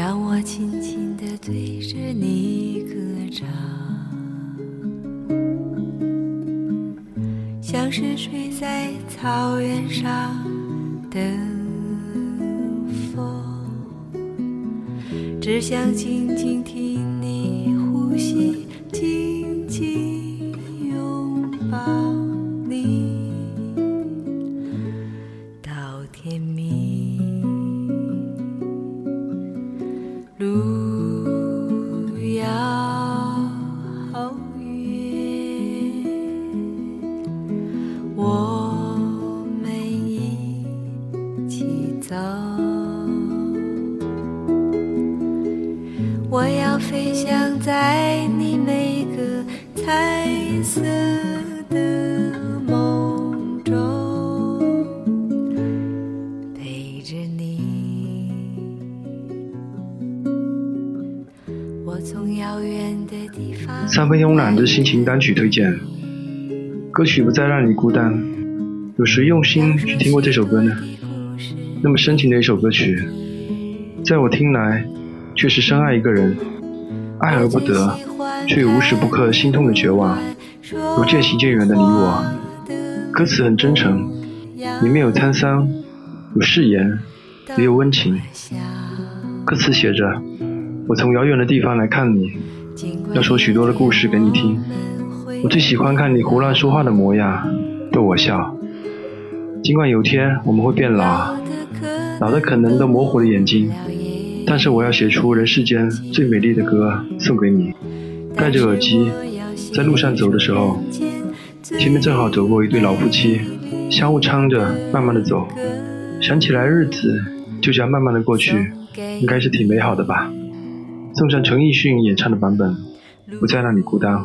让我轻轻地对着你歌唱，像是睡在草原上的风，只想静静听你呼吸，紧紧拥抱你，到天明。我要飞翔在你每个彩色的梦中，陪着你。我从遥远的地方。三分慵懒的心情单曲推荐，歌曲不再让你孤单。有谁用心去听过这首歌呢？那么深情的一首歌曲，在我听来，却是深爱一个人，爱而不得，却又无时不刻心痛的绝望，如渐行渐远的你我。歌词很真诚，里面有沧桑，有誓言，也有温情。歌词写着：“我从遥远的地方来看你，要说许多的故事给你听。我最喜欢看你胡乱说话的模样，逗我笑。尽管有天我们会变老，老的可能都模糊了眼睛，但是我要写出人世间最美丽的歌送给你。戴着耳机，在路上走的时候，前面正好走过一对老夫妻，相互搀着慢慢的走，想起来日子就这样慢慢的过去，应该是挺美好的吧。送上陈奕迅演唱的版本，不再让你孤单。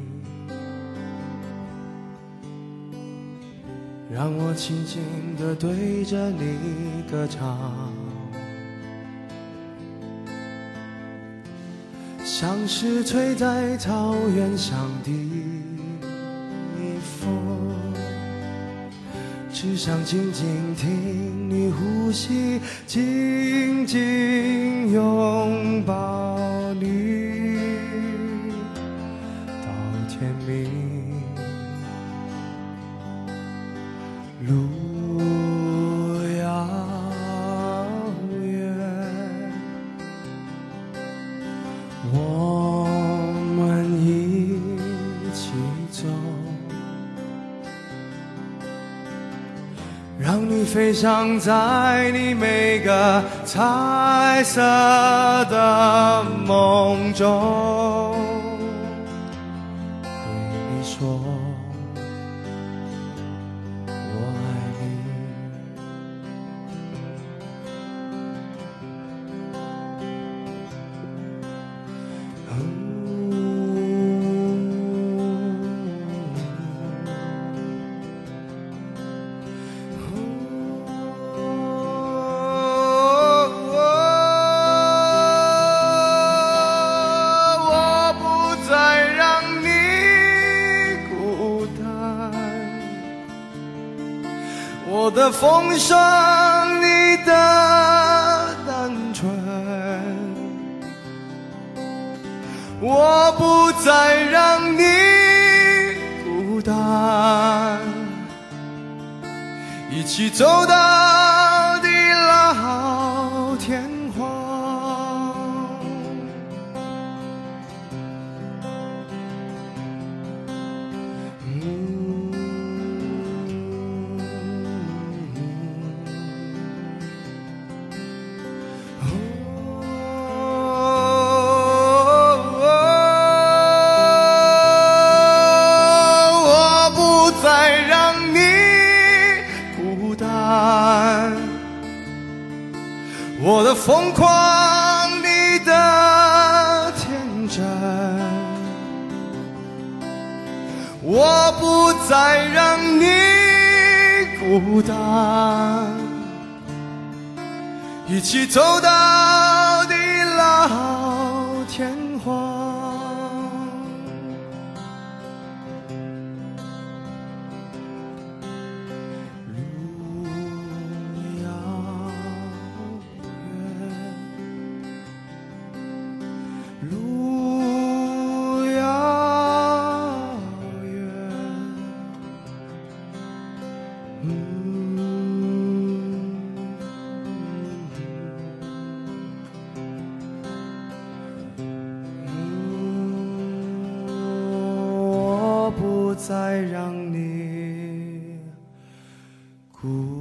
让我轻轻地对着你歌唱，像是吹在草原上的风，只想静静听你呼吸，紧紧拥抱。让你飞翔在你每个彩色的梦中，我的风霜，你的单纯，我不再让你孤单，一起走到我的疯狂，你的天真，我不再让你孤单，一起走到嗯，我不再让你孤。